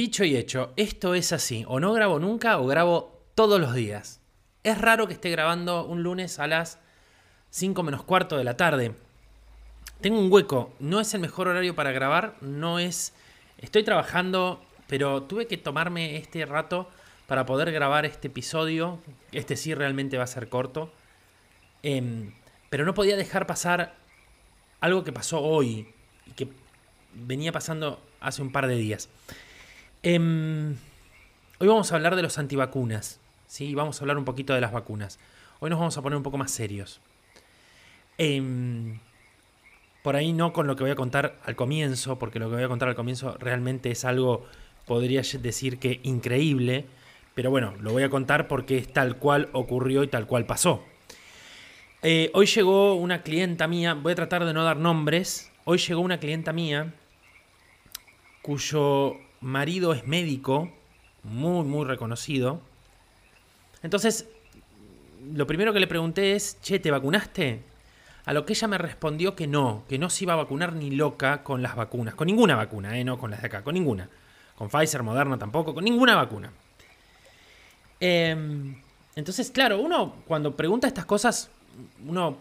Dicho y hecho, esto es así. O no grabo nunca o grabo todos los días. Es raro que esté grabando un lunes a las 5 menos cuarto de la tarde. Tengo un hueco. No es el mejor horario para grabar. No es... Estoy trabajando, pero tuve que tomarme este rato para poder grabar este episodio. Este sí realmente va a ser corto. Em, pero no podía dejar pasar algo que pasó hoy y que venía pasando hace un par de días. Em, hoy vamos a hablar de los antivacunas. ¿sí? Vamos a hablar un poquito de las vacunas. Hoy nos vamos a poner un poco más serios. Em, por ahí no con lo que voy a contar al comienzo, porque lo que voy a contar al comienzo realmente es algo, podría decir que increíble, pero bueno, lo voy a contar porque es tal cual ocurrió y tal cual pasó. Eh, hoy llegó una clienta mía, voy a tratar de no dar nombres, hoy llegó una clienta mía cuyo marido es médico, muy, muy reconocido. Entonces, lo primero que le pregunté es, che, ¿te vacunaste? A lo que ella me respondió que no, que no se iba a vacunar ni loca con las vacunas, con ninguna vacuna, ¿eh? no con las de acá, con ninguna. Con Pfizer, Moderna tampoco, con ninguna vacuna. Em, entonces, claro, uno cuando pregunta estas cosas, uno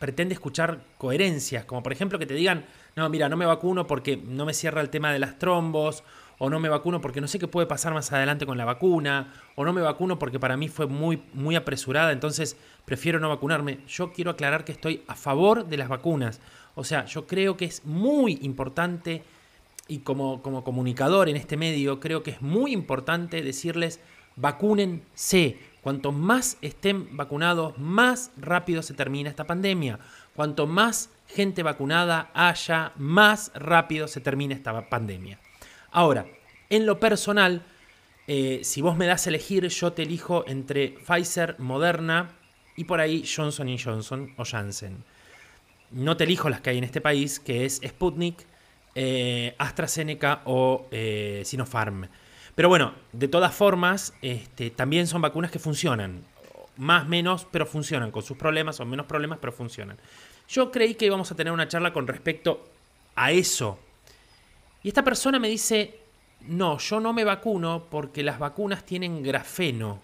pretende escuchar coherencias, como por ejemplo que te digan, no, mira, no me vacuno porque no me cierra el tema de las trombos, o no me vacuno porque no sé qué puede pasar más adelante con la vacuna, o no me vacuno porque para mí fue muy, muy apresurada, entonces prefiero no vacunarme. Yo quiero aclarar que estoy a favor de las vacunas. O sea, yo creo que es muy importante, y como, como comunicador en este medio, creo que es muy importante decirles, vacúnense. Cuanto más estén vacunados, más rápido se termina esta pandemia. Cuanto más gente vacunada haya, más rápido se termina esta pandemia. Ahora, en lo personal, eh, si vos me das a elegir, yo te elijo entre Pfizer, Moderna y por ahí Johnson Johnson o Janssen. No te elijo las que hay en este país, que es Sputnik, eh, AstraZeneca o eh, Sinopharm. Pero bueno, de todas formas, este, también son vacunas que funcionan. Más, menos, pero funcionan, con sus problemas o menos problemas, pero funcionan. Yo creí que íbamos a tener una charla con respecto a eso, y esta persona me dice, no, yo no me vacuno porque las vacunas tienen grafeno.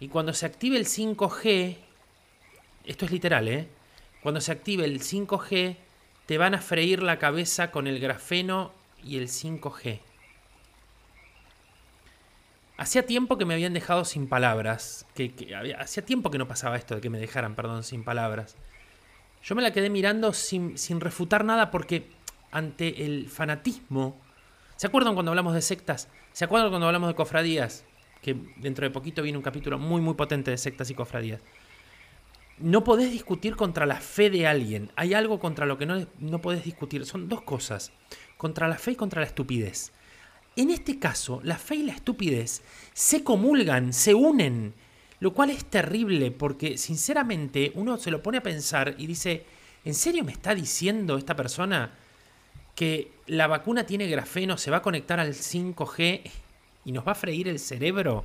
Y cuando se active el 5G, esto es literal, ¿eh? Cuando se active el 5G, te van a freír la cabeza con el grafeno y el 5G. Hacía tiempo que me habían dejado sin palabras. Que, hacía tiempo que no pasaba esto de que me dejaran, perdón, sin palabras. Yo me la quedé mirando sin, sin refutar nada porque ante el fanatismo. ¿Se acuerdan cuando hablamos de sectas? ¿Se acuerdan cuando hablamos de cofradías? Que dentro de poquito viene un capítulo muy muy potente de sectas y cofradías. No podés discutir contra la fe de alguien. Hay algo contra lo que no, no podés discutir. Son dos cosas. Contra la fe y contra la estupidez. En este caso, la fe y la estupidez se comulgan, se unen. Lo cual es terrible porque sinceramente uno se lo pone a pensar y dice, ¿en serio me está diciendo esta persona que la vacuna tiene grafeno, se va a conectar al 5G y nos va a freír el cerebro?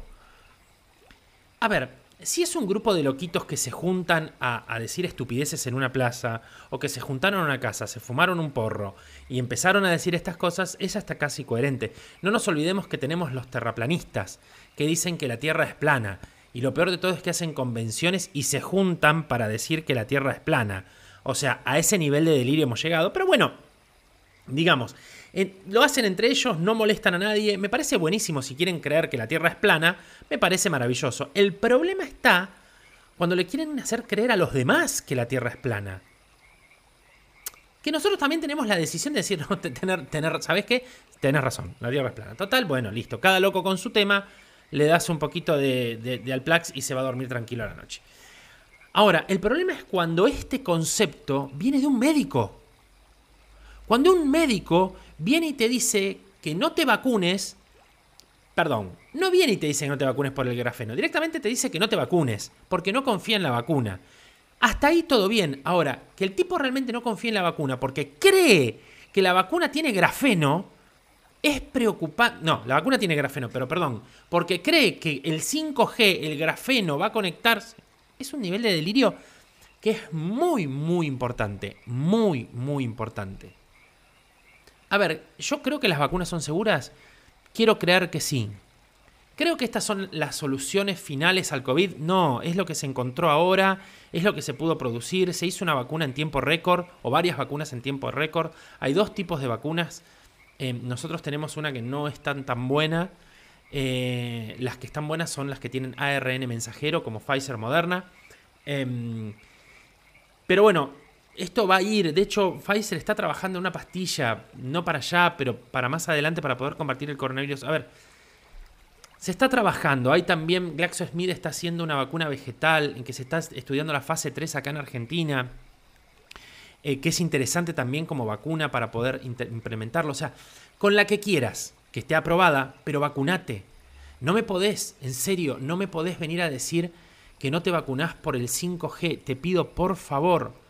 A ver, si es un grupo de loquitos que se juntan a, decir estupideces en una plaza, o que se juntaron a una casa, se fumaron un porro y empezaron a decir estas cosas, es hasta casi coherente. No nos olvidemos que tenemos los terraplanistas, que dicen que la Tierra es plana, y lo peor de todo es que hacen convenciones y se juntan para decir que la Tierra es plana. O sea, a ese nivel de delirio hemos llegado. Pero bueno, Digamos, lo hacen entre ellos, no molestan a nadie. Me parece buenísimo si quieren creer que la Tierra es plana. Me parece maravilloso. El problema está cuando le quieren hacer creer a los demás que la Tierra es plana. Que nosotros también tenemos la decisión de decir, no, tener, tener, ¿sabes qué? Tenés razón, la Tierra es plana. Total, bueno, listo. Cada loco con su tema, le das un poquito de, de, de Alplax y se va a dormir tranquilo a la noche. Ahora, el problema es cuando este concepto viene de un médico. Cuando un médico viene y te dice que no te vacunes, perdón, no viene y te dice que no te vacunes por el grafeno, directamente te dice que no te vacunes, porque no confía en la vacuna. Hasta ahí todo bien. Ahora, que el tipo realmente no confía en la vacuna porque cree que la vacuna tiene grafeno, es preocupante. No, la vacuna tiene grafeno, pero perdón, porque cree que el 5G, el grafeno, va a conectarse. Es un nivel de delirio que es muy, muy importante. Muy, muy importante. A ver, yo creo que las vacunas son seguras Quiero creer que sí. Creo que estas son las soluciones finales al COVID. No, es lo que se encontró ahora, es lo que se pudo producir. Se hizo una vacuna en tiempo récord o varias vacunas en tiempo récord. Hay dos tipos de vacunas. Eh, nosotros tenemos una que no es tan, buena. Eh, las que están buenas son las que tienen ARN mensajero, como Pfizer Moderna. Em, pero bueno, esto va a ir. De hecho, Pfizer está trabajando en una pastilla, no para allá, pero para más adelante para poder combatir el coronavirus. A ver, se está trabajando. Hay también, GlaxoSmith está haciendo una vacuna vegetal en que se está estudiando la fase 3 acá en Argentina. Eh, que es interesante también como vacuna para poder implementarlo. O sea, con la que quieras, que esté aprobada, pero vacunate. No me podés, en serio, no me podés venir a decir que no te vacunás por el 5G. Te pido por favor.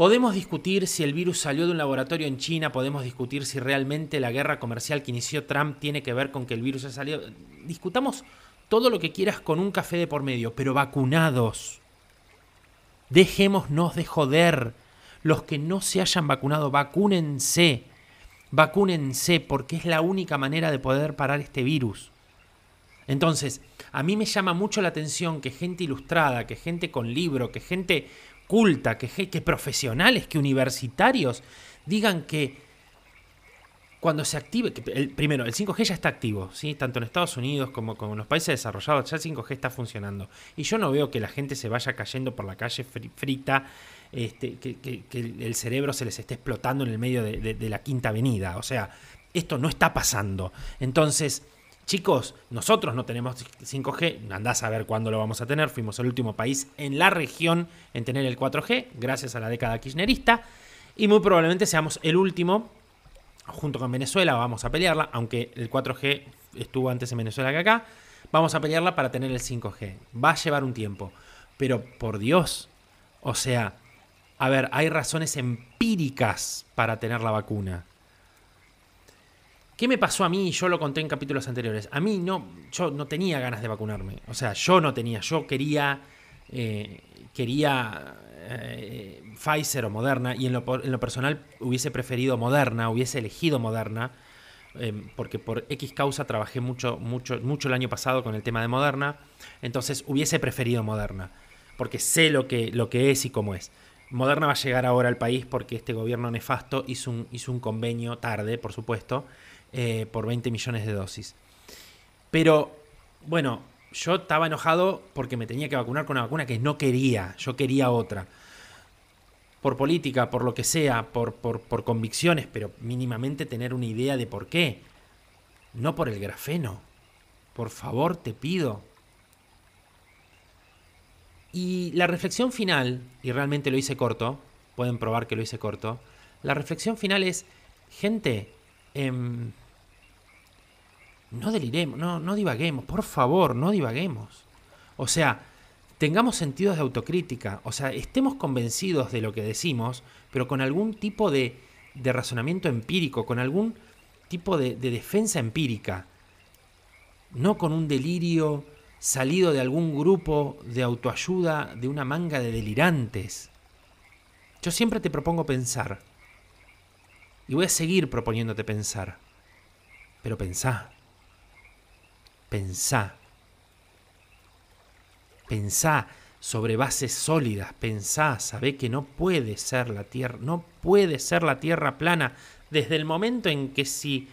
Podemos discutir si el virus salió de un laboratorio en China, podemos discutir si realmente la guerra comercial que inició Trump tiene que ver con que el virus ha salido. Discutamos todo lo que quieras con un café de por medio, pero vacunados. Dejémonos de joder. Los que no se hayan vacunado, vacúnense. Vacúnense porque es la única manera de poder parar este virus. Entonces, a mí me llama mucho la atención que gente ilustrada, que gente con libro, que gente culta, que, que profesionales, que universitarios digan que cuando se active, el, primero, el 5G ya está activo, ¿sí? tanto en Estados Unidos como, en los países desarrollados, ya el 5G está funcionando. Y yo no veo que la gente se vaya cayendo por la calle frita, este, que, el cerebro se les esté explotando en el medio de la quinta avenida. O sea, esto no está pasando. Entonces, Chicos, nosotros no tenemos 5G, andás a ver cuándo lo vamos a tener. Fuimos el último país en la región en tener el 4G, gracias a la década kirchnerista. Y muy probablemente seamos el último, junto con Venezuela, vamos a pelearla, aunque el 4G estuvo antes en Venezuela que acá. Vamos a pelearla para tener el 5G. Va a llevar un tiempo. Pero por Dios, o sea, a ver, hay razones empíricas para tener la vacuna. ¿Qué me pasó a mí? Yo lo conté en capítulos anteriores. A mí no, yo no tenía ganas de vacunarme. O sea, yo no tenía. Yo quería, eh, quería eh, Pfizer o Moderna y en lo, personal hubiese preferido Moderna, hubiese elegido Moderna. Em, porque por X causa trabajé mucho, mucho, mucho el año pasado con el tema de Moderna. Entonces hubiese preferido Moderna. Porque sé lo que, lo que es y cómo es. Moderna va a llegar ahora al país porque este gobierno nefasto hizo hizo un convenio tarde, por supuesto eh, por 20 millones de dosis. Pero, bueno, yo estaba enojado porque me tenía que vacunar con una vacuna que no quería, yo quería otra. Por política, por lo que sea, por, por, convicciones, pero mínimamente tener una idea de por qué. No por el grafeno. Por favor, te pido. Y la reflexión final, y realmente lo hice corto, pueden probar que lo hice corto, la reflexión final es, gente, Em, no deliremos, no, no divaguemos, por favor, no divaguemos. O sea, tengamos sentidos de autocrítica, o sea, estemos convencidos de lo que decimos, pero con algún tipo de, de razonamiento empírico, con algún tipo de, de defensa empírica, no con un delirio salido de algún grupo de autoayuda de una manga de delirantes. Yo siempre te propongo pensar, y voy a seguir proponiéndote pensar. Pero pensá. Pensá. Pensá sobre bases sólidas. Pensá, sabé que no puede ser la Tierra, no puede ser la Tierra plana desde el momento en que si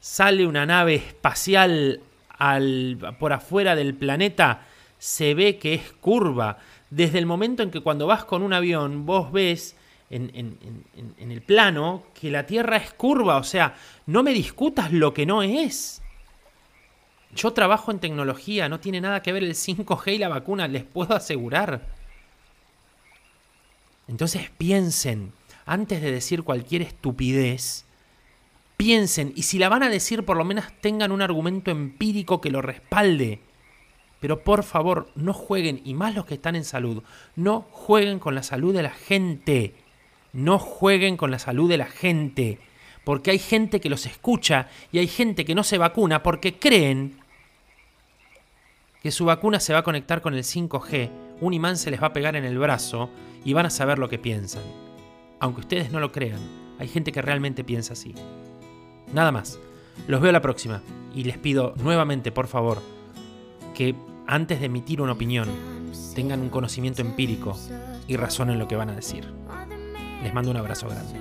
sale una nave espacial al, por afuera del planeta, se ve que es curva. Desde el momento en que cuando vas con un avión vos ves en, el plano que la Tierra es curva, o sea, no me discutas lo que no es. Yo trabajo en tecnología, no tiene nada que ver el 5G y la vacuna, les puedo asegurar. Entonces piensen, antes de decir cualquier estupidez, piensen, y si la van a decir, por lo menos tengan un argumento empírico que lo respalde. Pero por favor, no jueguen, y más los que están en salud, no jueguen con la salud de la gente. No jueguen con la salud de la gente, porque hay gente que los escucha y hay gente que no se vacuna porque creen que su vacuna se va a conectar con el 5G, un imán se les va a pegar en el brazo y van a saber lo que piensan. Aunque ustedes no lo crean, hay gente que realmente piensa así. Nada más. Los veo la próxima y les pido nuevamente, por favor, que antes de emitir una opinión tengan un conocimiento empírico y razonen lo que van a decir. Les mando un abrazo grande.